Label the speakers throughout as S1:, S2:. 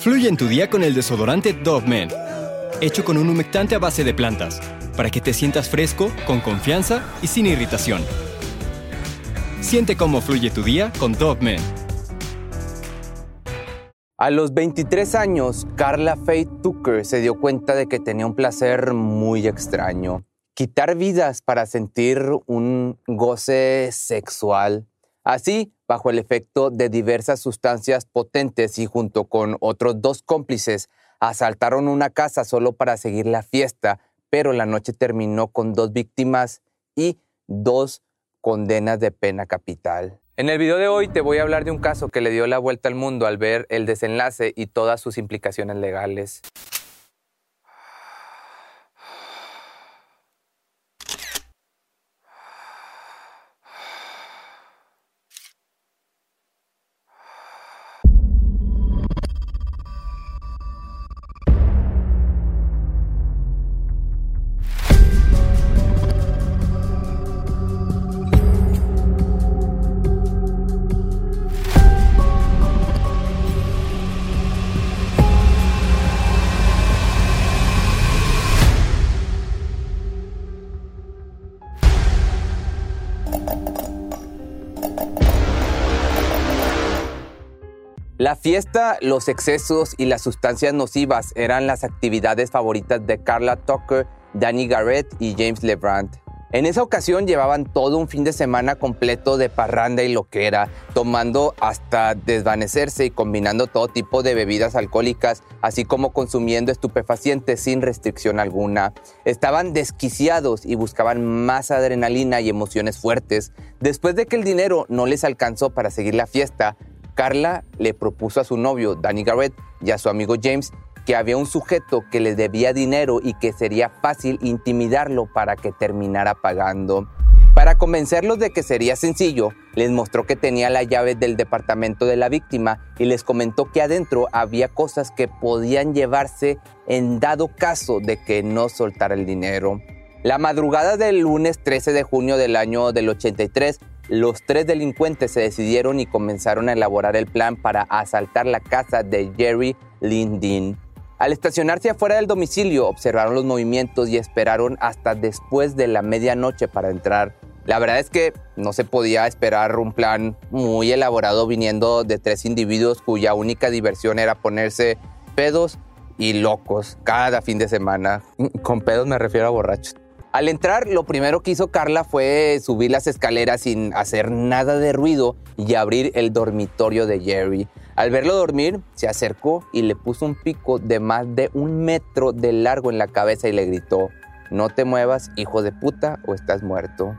S1: Fluye en tu día con el desodorante Dove Men, hecho con un humectante a base de plantas, para que te sientas fresco, con confianza y sin irritación. Siente cómo fluye tu día con Dove Men.
S2: A los 23 años, Carla Faye Tucker se dio cuenta de que tenía un placer muy extraño. Quitar vidas para sentir un goce sexual. Así, bajo el efecto de diversas sustancias potentes y junto con otros dos cómplices, asaltaron una casa solo para seguir la fiesta, pero la noche terminó con dos víctimas y dos condenas de pena capital. En el video de hoy te voy a hablar de un caso que le dio la vuelta al mundo al ver el desenlace y todas sus implicaciones legales. La fiesta, los excesos y las sustancias nocivas eran las actividades favoritas de Carla Tucker, Danny Garrett y James LeBrand. En esa ocasión llevaban todo un fin de semana completo de parranda y loquera, tomando hasta desvanecerse y combinando todo tipo de bebidas alcohólicas, así como consumiendo estupefacientes sin restricción alguna. Estaban desquiciados y buscaban más adrenalina y emociones fuertes. Después de que el dinero no les alcanzó para seguir la fiesta, Carla le propuso a su novio, Danny Garrett, y a su amigo James que había un sujeto que le debía dinero y que sería fácil intimidarlo para que terminara pagando. Para convencerlos de que sería sencillo, les mostró que tenía la llave del departamento de la víctima y les comentó que adentro había cosas que podían llevarse en dado caso de que no soltara el dinero. La madrugada del lunes 13 de junio del año del 83, los tres delincuentes se decidieron y comenzaron a elaborar el plan para asaltar la casa de Jerry Lindin. Al estacionarse afuera del domicilio, observaron los movimientos y esperaron hasta después de la medianoche para entrar. La verdad es que no se podía esperar un plan muy elaborado viniendo de tres individuos cuya única diversión era ponerse pedos y locos cada fin de semana. Con pedos me refiero a borrachos. Al entrar, lo primero que hizo Carla fue subir las escaleras sin hacer nada de ruido y abrir el dormitorio de Jerry. Al verlo dormir, se acercó y le puso un pico de más de un metro de largo en la cabeza y le gritó, no te muevas, hijo de puta, o estás muerto.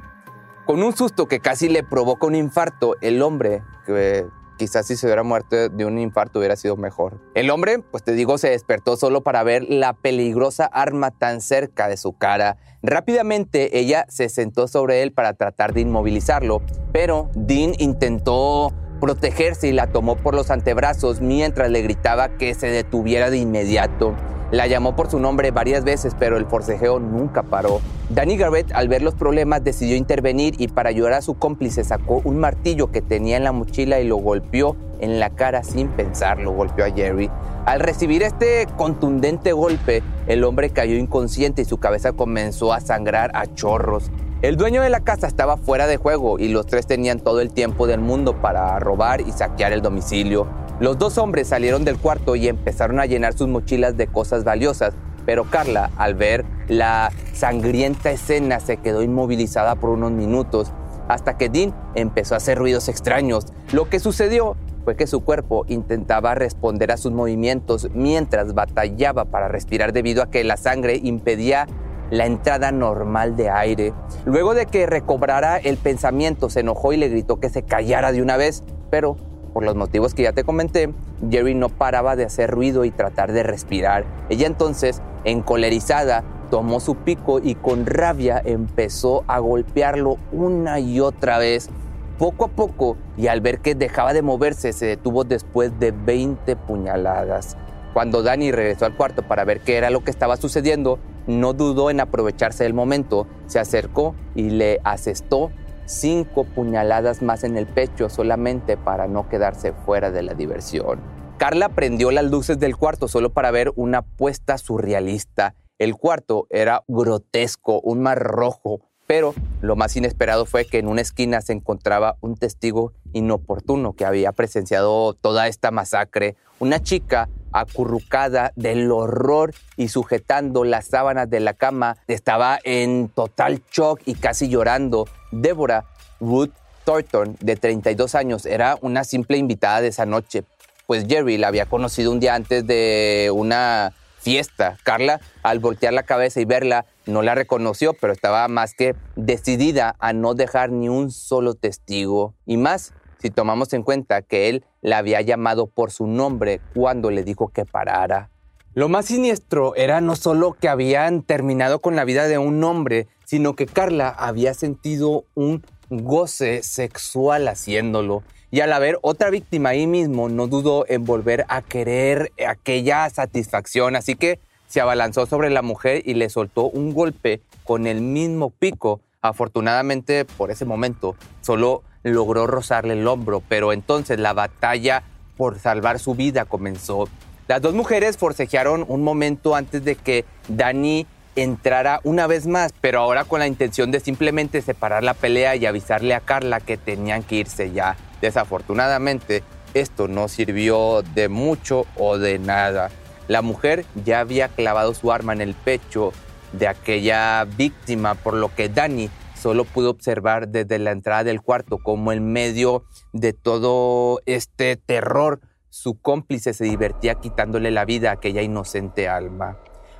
S2: Con un susto que casi le provoca un infarto, el hombre, que quizás si se hubiera muerto de un infarto hubiera sido mejor. El hombre, pues te digo, se despertó solo para ver la peligrosa arma tan cerca de su cara. Rápidamente ella se sentó sobre él para tratar de inmovilizarlo, pero Dean intentó protegerse y la tomó por los antebrazos mientras le gritaba que se detuviera de inmediato. La llamó por su nombre varias veces, pero el forcejeo nunca paró. Danny Garrett, al ver los problemas, decidió intervenir y para ayudar a su cómplice sacó un martillo que tenía en la mochila y lo golpeó en la cara sin pensarlo. Golpeó a Jerry. Al recibir este contundente golpe, el hombre cayó inconsciente y su cabeza comenzó a sangrar a chorros. El dueño de la casa estaba fuera de juego y los tres tenían todo el tiempo del mundo para robar y saquear el domicilio. Los dos hombres salieron del cuarto y empezaron a llenar sus mochilas de cosas valiosas, pero Carla, al ver la sangrienta escena, se quedó inmovilizada por unos minutos hasta que Dean empezó a hacer ruidos extraños. Lo que sucedió fue que su cuerpo intentaba responder a sus movimientos mientras batallaba para respirar debido a que la sangre impedía la entrada normal de aire. Luego de que recobrara el pensamiento, se enojó y le gritó que se callara de una vez, pero por los motivos que ya te comenté, Jerry no paraba de hacer ruido y tratar de respirar. Ella entonces, encolerizada, tomó su pico y con rabia empezó a golpearlo una y otra vez. Poco a poco, y al ver que dejaba de moverse, se detuvo después de 20 puñaladas. Cuando Danny regresó al cuarto para ver qué era lo que estaba sucediendo, no dudó en aprovecharse del momento, se acercó y le asestó cinco puñaladas más en el pecho solamente para no quedarse fuera de la diversión. Carla prendió las luces del cuarto solo para ver una puesta surrealista. El cuarto era grotesco, un mar rojo, pero lo más inesperado fue que en una esquina se encontraba un testigo inoportuno que había presenciado toda esta masacre, una chica acurrucada del horror y sujetando las sábanas de la cama, estaba en total shock y casi llorando. Débora Ruth Thornton, de 32 años, era una simple invitada de esa noche, pues Jerry la había conocido un día antes de una fiesta. Carla, al voltear la cabeza y verla, no la reconoció, pero estaba más que decidida a no dejar ni un solo testigo. Y más si tomamos en cuenta que él la había llamado por su nombre cuando le dijo que parara. Lo más siniestro era no solo que habían terminado con la vida de un hombre, sino que Carla había sentido un goce sexual haciéndolo. Y al haber otra víctima ahí mismo, no dudó en volver a querer aquella satisfacción. Así que se abalanzó sobre la mujer y le soltó un golpe con el mismo pico. Afortunadamente, por ese momento, solo logró rozarle el hombro, pero entonces la batalla por salvar su vida comenzó. Las dos mujeres forcejearon un momento antes de que Dani entrara una vez más, pero ahora con la intención de simplemente separar la pelea y avisarle a Carla que tenían que irse ya. Desafortunadamente, esto no sirvió de mucho o de nada. La mujer ya había clavado su arma en el pecho de aquella víctima, por lo que Dani solo pudo observar desde la entrada del cuarto como en medio de todo este terror su cómplice se divertía quitándole la vida a aquella inocente alma.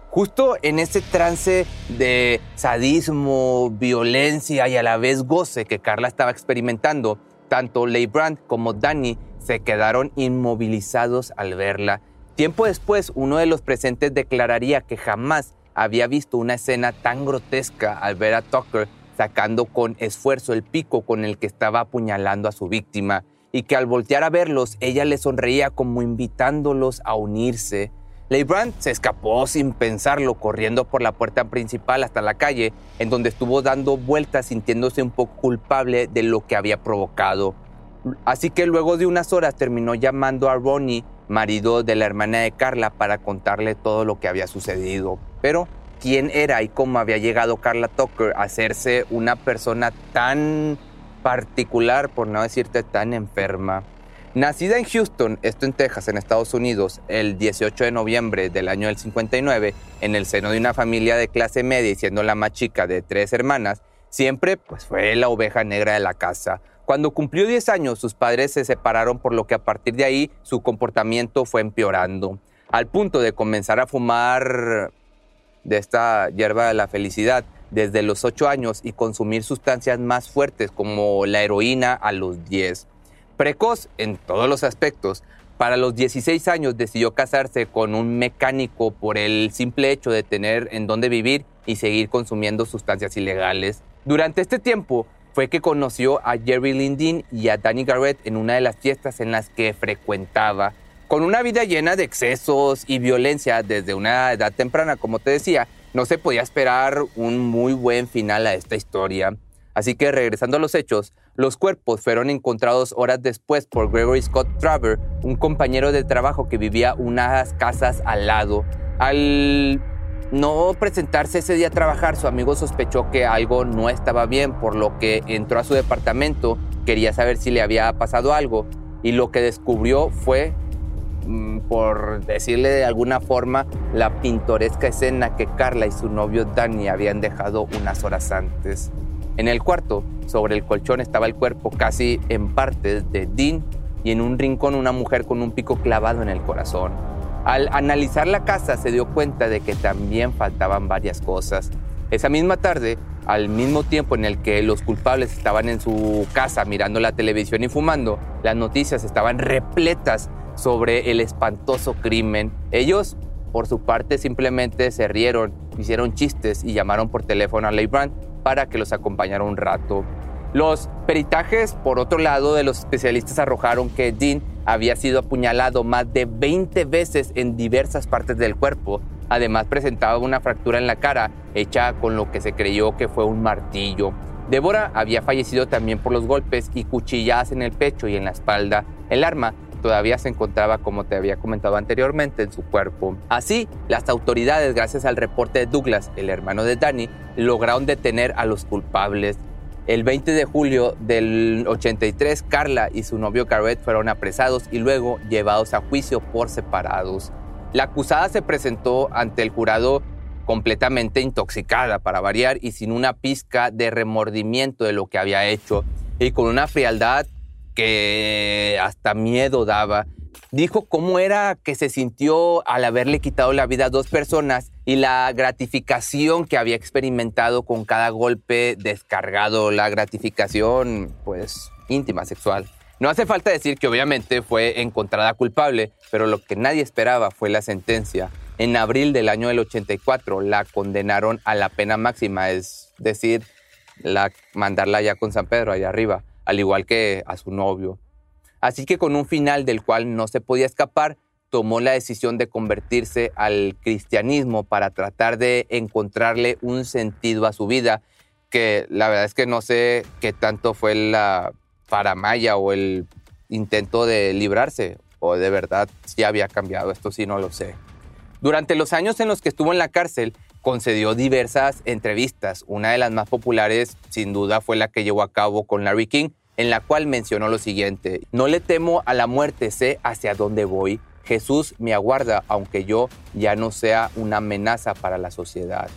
S2: Justo en ese trance de sadismo, violencia y a la vez goce que Carla estaba experimentando, tanto Leigh Brandt como Danny se quedaron inmovilizados al verla. Tiempo después, uno de los presentes declararía que jamás había visto una escena tan grotesca al ver a Tucker sacando con esfuerzo el pico con el que estaba apuñalando a su víctima, y que al voltear a verlos ella le sonreía como invitándolos a unirse. Leibrand se escapó sin pensarlo, corriendo por la puerta principal hasta la calle, en donde estuvo dando vueltas sintiéndose un poco culpable de lo que había provocado. Así que luego de unas horas terminó llamando a Ronnie, marido de la hermana de Carla, para contarle todo lo que había sucedido. Pero quién era y cómo había llegado Carla Tucker a hacerse una persona tan particular, por no decirte tan enferma. Nacida en Houston, esto en Texas, en Estados Unidos, el 18 de noviembre del año del 59, en el seno de una familia de clase media y siendo la más chica de tres hermanas, siempre pues, fue la oveja negra de la casa. Cuando cumplió 10 años, sus padres se separaron, por lo que a partir de ahí su comportamiento fue empeorando, al punto de comenzar a fumar de esta hierba de la felicidad desde los 8 años y consumir sustancias más fuertes como la heroína a los 10. Precoz en todos los aspectos, para los 16 años decidió casarse con un mecánico por el simple hecho de tener en dónde vivir y seguir consumiendo sustancias ilegales. Durante este tiempo fue que conoció a Jerry Lindin y a Danny Garrett en una de las fiestas en las que frecuentaba. Con una vida llena de excesos y violencia desde una edad temprana, como te decía, no se podía esperar un muy buen final a esta historia. Así que regresando a los hechos, los cuerpos fueron encontrados horas después por Gregory Scott Traver, un compañero de trabajo que vivía unas casas al lado. Al no presentarse ese día a trabajar, su amigo sospechó que algo no estaba bien, por lo que entró a su departamento, quería saber si le había pasado algo, y lo que descubrió fue por decirle de alguna forma, la pintoresca escena que Carla y su novio Danny habían dejado unas horas antes. En el cuarto, sobre el colchón, estaba el cuerpo casi en partes de Dean y en un rincón una mujer con un pico clavado en el corazón. Al analizar la casa se dio cuenta de que también faltaban varias cosas. Esa misma tarde, al mismo tiempo en el que los culpables estaban en su casa mirando la televisión y fumando, las noticias estaban repletas sobre el espantoso crimen. Ellos, por su parte, simplemente se rieron, hicieron chistes y llamaron por teléfono a Brand para que los acompañara un rato. Los peritajes, por otro lado, de los especialistas arrojaron que Dean había sido apuñalado más de 20 veces en diversas partes del cuerpo. Además presentaba una fractura en la cara hecha con lo que se creyó que fue un martillo. Débora había fallecido también por los golpes y cuchilladas en el pecho y en la espalda. El arma todavía se encontraba, como te había comentado anteriormente, en su cuerpo. Así, las autoridades, gracias al reporte de Douglas, el hermano de Danny, lograron detener a los culpables. El 20 de julio del 83, Carla y su novio Garrett fueron apresados y luego llevados a juicio por separados. La acusada se presentó ante el jurado completamente intoxicada para variar y sin una pizca de remordimiento de lo que había hecho y con una frialdad que hasta miedo daba. Dijo cómo era que se sintió al haberle quitado la vida a dos personas y la gratificación que había experimentado con cada golpe descargado, la gratificación pues íntima, sexual. No hace falta decir que obviamente fue encontrada culpable, pero lo que nadie esperaba fue la sentencia. En abril del año del 84 la condenaron a la pena máxima, es decir, la, mandarla ya con San Pedro allá arriba, al igual que a su novio. Así que con un final del cual no se podía escapar, tomó la decisión de convertirse al cristianismo para tratar de encontrarle un sentido a su vida, que la verdad es que no sé qué tanto fue la paramaya o el intento de librarse, o de verdad si había cambiado, esto sí no lo sé. Durante los años en los que estuvo en la cárcel, concedió diversas entrevistas. Una de las más populares, sin duda, fue la que llevó a cabo con Larry King, en la cual mencionó lo siguiente, no le temo a la muerte, sé hacia dónde voy. Jesús me aguarda, aunque yo ya no sea una amenaza para la sociedad.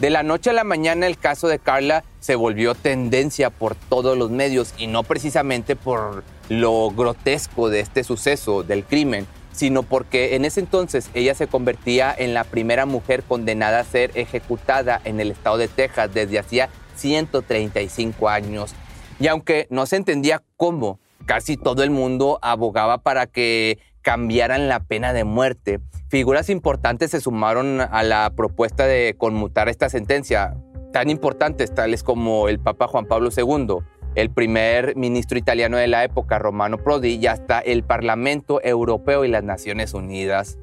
S2: De la noche a la mañana el caso de Carla se volvió tendencia por todos los medios y no precisamente por lo grotesco de este suceso, del crimen, sino porque en ese entonces ella se convertía en la primera mujer condenada a ser ejecutada en el estado de Texas desde hacía 135 años. Y aunque no se entendía cómo, casi todo el mundo abogaba para que cambiaran la pena de muerte. Figuras importantes se sumaron a la propuesta de conmutar esta sentencia, tan importantes tales como el Papa Juan Pablo II, el primer ministro italiano de la época, Romano Prodi, y hasta el Parlamento Europeo y las Naciones Unidas.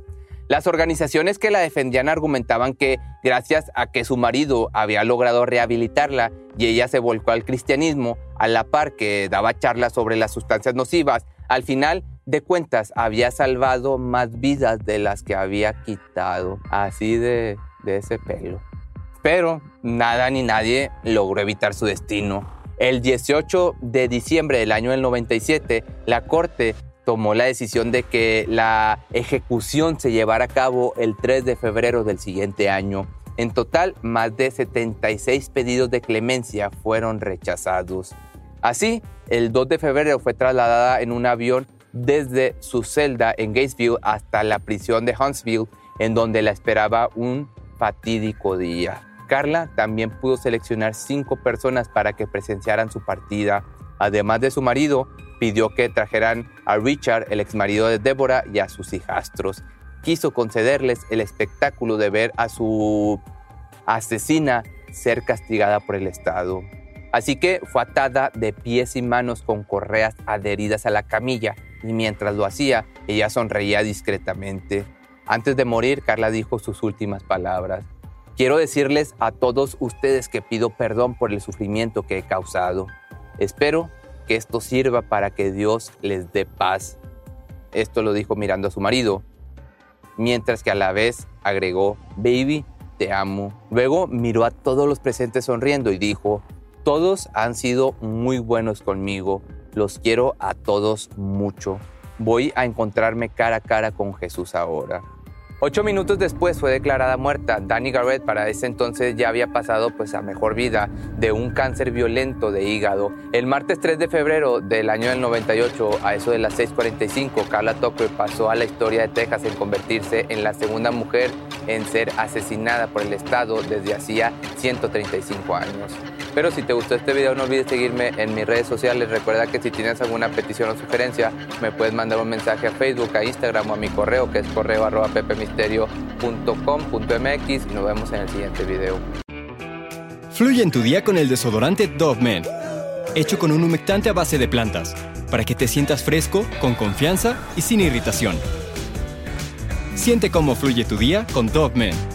S2: Las organizaciones que la defendían argumentaban que gracias a que su marido había logrado rehabilitarla y ella se volcó al cristianismo, a la par que daba charlas sobre las sustancias nocivas, al final de cuentas había salvado más vidas de las que había quitado, así de, ese pelo. Pero nada ni nadie logró evitar su destino. El 18 de diciembre del año del 97, la Corte tomó la decisión de que la ejecución se llevara a cabo el 3 de febrero del siguiente año. En total, más de 76 pedidos de clemencia fueron rechazados. Así, el 2 de febrero fue trasladada en un avión desde su celda en Gatesville hasta la prisión de Huntsville, en donde la esperaba un fatídico día. Carla también pudo seleccionar cinco personas para que presenciaran su partida. Además de su marido, pidió que trajeran a Richard, el exmarido de Débora, y a sus hijastros. Quiso concederles el espectáculo de ver a su asesina ser castigada por el Estado. Así que fue atada de pies y manos con correas adheridas a la camilla y mientras lo hacía, ella sonreía discretamente. Antes de morir, Carla dijo sus últimas palabras. Quiero decirles a todos ustedes que pido perdón por el sufrimiento que he causado. Espero que esto sirva para que Dios les dé paz. Esto lo dijo mirando a su marido, mientras que a la vez agregó, baby, te amo. Luego miró a todos los presentes sonriendo y dijo, todos han sido muy buenos conmigo, los quiero a todos mucho. Voy a encontrarme cara a cara con Jesús ahora. Ocho minutos después fue declarada muerta. Danny Garrett para ese entonces ya había pasado pues a mejor vida de un cáncer violento de hígado. El martes 3 de febrero del año del 98, a eso de las 6:45, Carla Tucker pasó a la historia de Texas en convertirse en la segunda mujer en ser asesinada por el Estado desde hacía 135 años. Pero si te gustó este video no olvides seguirme en mis redes sociales. Recuerda que si tienes alguna petición o sugerencia me puedes mandar un mensaje a Facebook, a Instagram o a mi correo que es correo arroba pepemisterio.com.mx y nos vemos en el siguiente video.
S1: Fluye en tu día con el desodorante Dove Men, hecho con un humectante a base de plantas, para que te sientas fresco, con confianza y sin irritación. Siente cómo fluye tu día con Dove Men.